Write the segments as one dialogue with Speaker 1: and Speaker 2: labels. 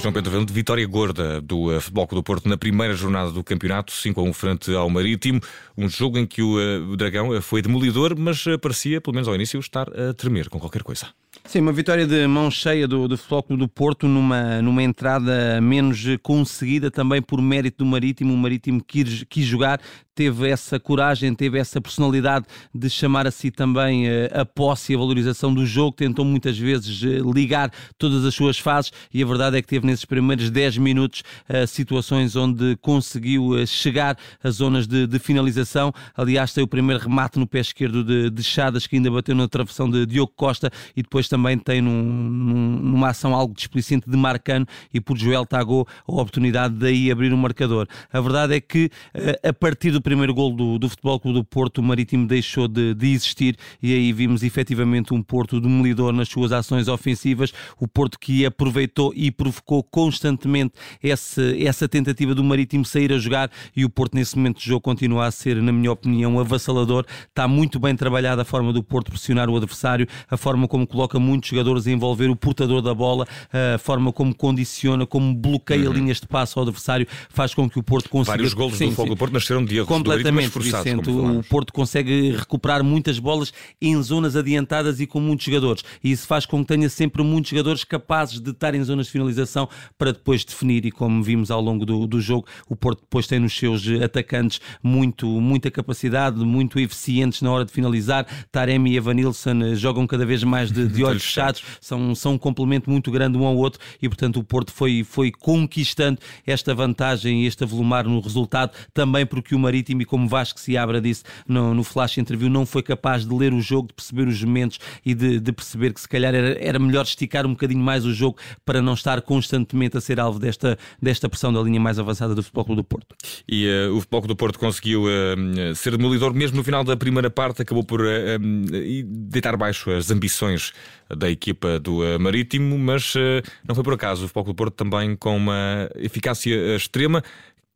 Speaker 1: João Pedro Valente, vitória gorda do uh, Futebol Clube do Porto na primeira jornada do campeonato, 5 a 1 frente ao Marítimo. Um jogo em que o, o Dragão uh, foi demolidor, mas parecia, pelo menos ao início, estar a tremer com qualquer coisa.
Speaker 2: Sim, uma vitória de mão cheia do, do Futebol Clube do Porto numa, numa entrada menos conseguida também por mérito do Marítimo. O Marítimo quis, quis jogar, teve essa coragem, teve essa personalidade de chamar a si também a posse e a valorização do jogo, tentou muitas vezes ligar todas as suas fases e a verdade é que teve nesses primeiros 10 minutos uh, situações onde conseguiu chegar às zonas de, de, finalização. Aliás, tem o primeiro remate no pé esquerdo de, de Chadas, que ainda bateu na travessão de Diogo Costa, e depois também tem num, num, numa ação algo displicente de Marcano e por Joel Tagou a oportunidade de aí abrir o marcador. A verdade é que a partir do primeiro gol do, do Futebol Clube do Porto, o Marítimo deixou de, de existir e aí vimos efetivamente um Porto demolidor nas suas ações ofensivas, o Porto que aproveitou e provocou constantemente esse, essa tentativa do Marítimo sair a jogar e o Porto nesse momento de jogo continua a ser, na minha opinião, avassalador. Está muito bem trabalhada a forma do Porto pressionar o adversário, a forma como coloca muitos jogadores a envolver o portador da bola, a forma como condiciona, como bloqueia uhum. linhas de passo ao adversário, faz com que o Porto consiga...
Speaker 1: Vários golos sim, do Fogo do Porto nasceram de erros
Speaker 2: Completamente, do Vicente. O Porto consegue recuperar muitas bolas em zonas adiantadas e com muitos jogadores. E isso faz com que tenha sempre muitos jogadores capazes de estar em zonas de finalização para depois definir. E como vimos ao longo do, do jogo, o Porto depois tem nos seus atacantes muito, muita capacidade, muito eficientes na hora de finalizar. Taremi e Evanilson eh, jogam cada vez mais de, de olhos fechados, são, são um complemento muito grande um ao outro e, portanto, o Porto foi, foi conquistando esta vantagem e este avolumar no resultado, também porque o Marítimo, e como Vasco Seabra disse no, no Flash Interview, não foi capaz de ler o jogo, de perceber os momentos e de, de perceber que se calhar era, era melhor esticar um bocadinho mais o jogo para não estar constantemente a ser alvo desta, desta pressão da linha mais avançada do Futebol Clube do Porto.
Speaker 1: E uh, o Futebol Clube do Porto conseguiu uh, ser demolidor mesmo no final da primeira parte, acabou por uh, deitar baixo as ambições da equipa do Marítimo, mas não foi por acaso. O Futebol Clube do Porto também com uma eficácia extrema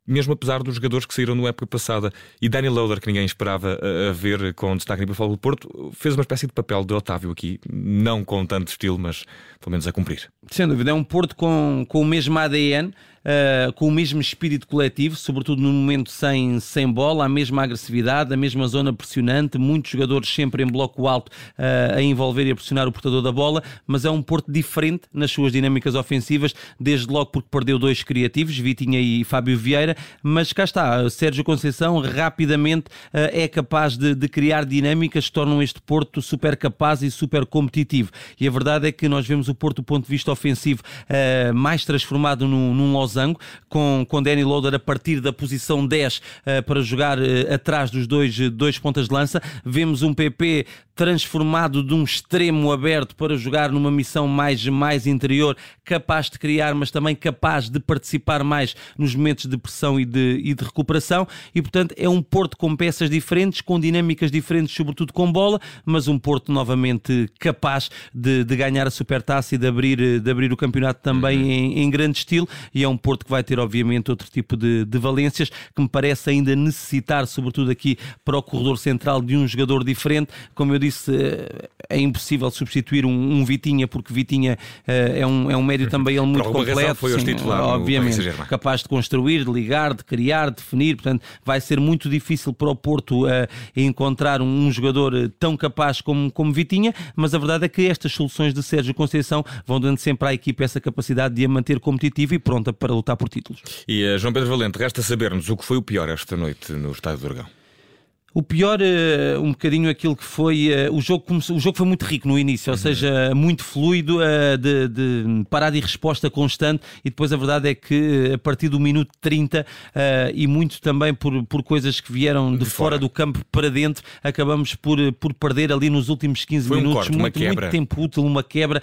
Speaker 1: mesmo apesar dos jogadores que saíram na época passada. E Daniel Lauder, que ninguém esperava a, a ver com destaque para o do Porto, fez uma espécie de papel de Otávio aqui, não com tanto estilo, mas pelo menos a cumprir.
Speaker 2: Sem dúvida, é um Porto com, com o mesmo ADN uh, com o mesmo espírito coletivo, sobretudo no momento sem, sem bola, a mesma agressividade, a mesma zona pressionante, muitos jogadores sempre em bloco alto uh, a envolver e a pressionar o portador da bola, mas é um Porto diferente nas suas dinâmicas ofensivas, desde logo porque perdeu dois criativos, Vitinha e Fábio Vieira, mas cá está, Sérgio Conceição rapidamente uh, é capaz de, de criar dinâmicas que tornam este Porto super capaz e super competitivo. E a verdade é que nós vemos o Porto do ponto de vista ofensivo mais transformado num, num losango, com, com Danny Loader a partir da posição 10 uh, eh, para jogar uh, atrás dos dois, dois pontas de lança. Vemos um PP transformado de um extremo aberto para jogar numa missão mais, mais interior, capaz de criar, mas também capaz de participar mais nos momentos de pressão e de, e de recuperação. E, portanto, é um Porto com peças diferentes, com dinâmicas diferentes, sobretudo com bola, mas um Porto novamente capaz de, de ganhar a supertaça e de abrir, de abrir o campeonato também uhum. em, em grande estilo. E é um Porto que vai ter, obviamente, outro tipo de, de valências, que me parece ainda necessitar, sobretudo aqui para o corredor central, de um jogador diferente. Como eu disse, é impossível substituir um, um Vitinha, porque Vitinha uh, é, um, é um médio também ele muito completo.
Speaker 1: Foi sim, titular
Speaker 2: obviamente, capaz de construir, de ligar, de criar, de definir. Portanto, vai ser muito difícil para o Porto uh, encontrar um, um, jogador eh, tão capaz como, como Vitinha, mas a verdade é que estas soluções de Sérgio Conceição vão dando sempre à equipe essa capacidade de a manter competitiva e pronta para lutar por títulos.
Speaker 1: E uh, João Pedro Valente, resta saber-nos o que foi o pior esta noite no Estádio do Dragão.
Speaker 2: O pior, uh, um bocadinho aquilo que foi. Uh, o, jogo começou, o jogo foi muito rico no início, ou uhum. seja, muito fluido, uh, de, de, parada e resposta constante, e depois a verdade é que a partir do minuto 30 e muito também por, por coisas que vieram de, de fora. fora. do campo para dentro, acabamos por, por perder ali nos últimos 15
Speaker 1: foi
Speaker 2: minutos
Speaker 1: um corte,
Speaker 2: muito, muito tempo útil, uma quebra.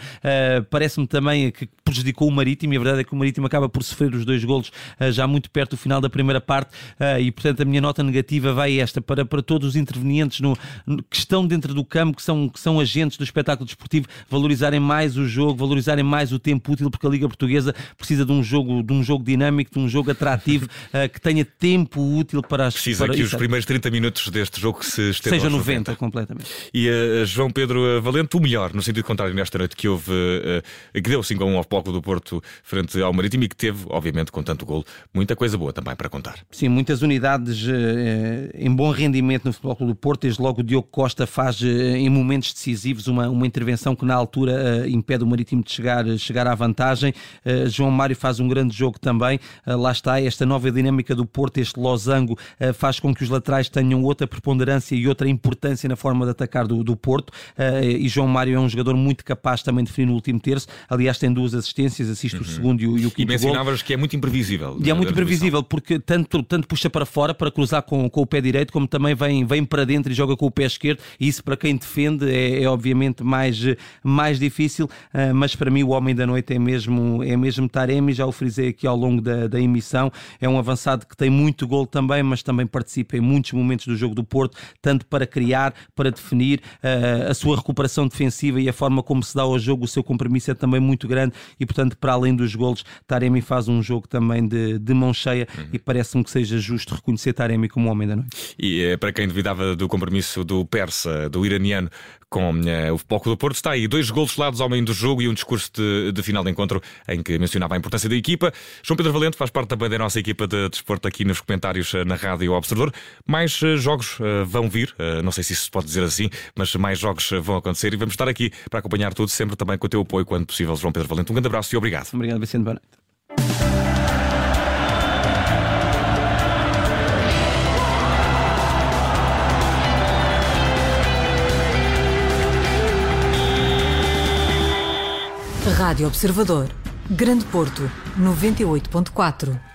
Speaker 2: Parece-me também que prejudicou o Marítimo, e a verdade é que o Marítimo acaba por sofrer os dois golos já muito perto do final da primeira parte, e portanto a minha nota negativa vai esta para, para para todos os intervenientes no, no, que estão dentro do campo, que são, que são agentes do espetáculo desportivo, valorizarem mais o jogo, valorizarem mais o tempo útil, porque a Liga Portuguesa precisa de um jogo, de um jogo dinâmico, de um jogo atrativo, uh, que tenha tempo útil para as
Speaker 1: Precisa
Speaker 2: para,
Speaker 1: que os primeiros 30 minutos deste jogo se
Speaker 2: estejam Seja 90, 90, completamente.
Speaker 1: E uh, João Pedro Valente, o melhor, no sentido contrário, nesta noite que houve, uh, que deu 5 a 1 ao Foco do Porto frente ao Marítimo e que teve, obviamente, com tanto gol, muita coisa boa também para contar.
Speaker 2: Sim, muitas unidades em bom rendimento no Futebol Clube do Porto, desde logo o Diogo Costa faz em momentos decisivos uma, uma intervenção que na altura impede o Marítimo de chegar, chegar à vantagem. João Mário faz um grande jogo também. lá está, esta nova dinâmica do Porto, este losango, faz com que os laterais tenham outra preponderância e outra importância na forma de atacar do, do Porto. e João Mário é um jogador muito capaz também de definir no último terço. Aliás, tem duas assistências, assiste uhum. o segundo e o, e o quinto.
Speaker 1: E mencionavas que é muito imprevisível.
Speaker 2: E é muito imprevisível, porque tanto, tanto puxa para fora para cruzar com, com o pé direito, como também vem, vem para dentro e joga com o pé esquerdo. E isso, para quem defende, é, é obviamente mais, mais difícil. Uh, mas para mim, o homem da noite é mesmo, é mesmo Taremi. Já o frisei aqui ao longo da, da emissão. É um avançado que tem muito gol também, mas também participa em muitos momentos do jogo do Porto, tanto para criar, para definir uh, a sua recuperação defensiva e a forma como se dá ao jogo, o seu compromisso é também muito grande e, portanto, para além dos golos, Taremi faz um jogo também de, de mão cheia uhum. e parece-me que seja justo reconhecer Taremi como homem da noite.
Speaker 1: E é para quem duvidava do compromisso do persa, do iraniano, com uh, o Foco do Porto. Está aí dois golos lados ao meio do jogo e um discurso de, de, final de encontro em que mencionava a importância da equipa. João Pedro Valente faz parte também da nossa equipa de desporto aqui nos comentários uh, na Rádio Observador. Mais uh, jogos vão vir, não sei se isso se pode dizer assim, mas mais jogos vão acontecer e vamos estar aqui para acompanhar tudo, sempre também com o teu apoio quando possível, João Pedro Valente. Um grande abraço e obrigado.
Speaker 2: Obrigado, Vicente. Boa noite.
Speaker 3: Rádio Observador. Grande Porto, 98.4.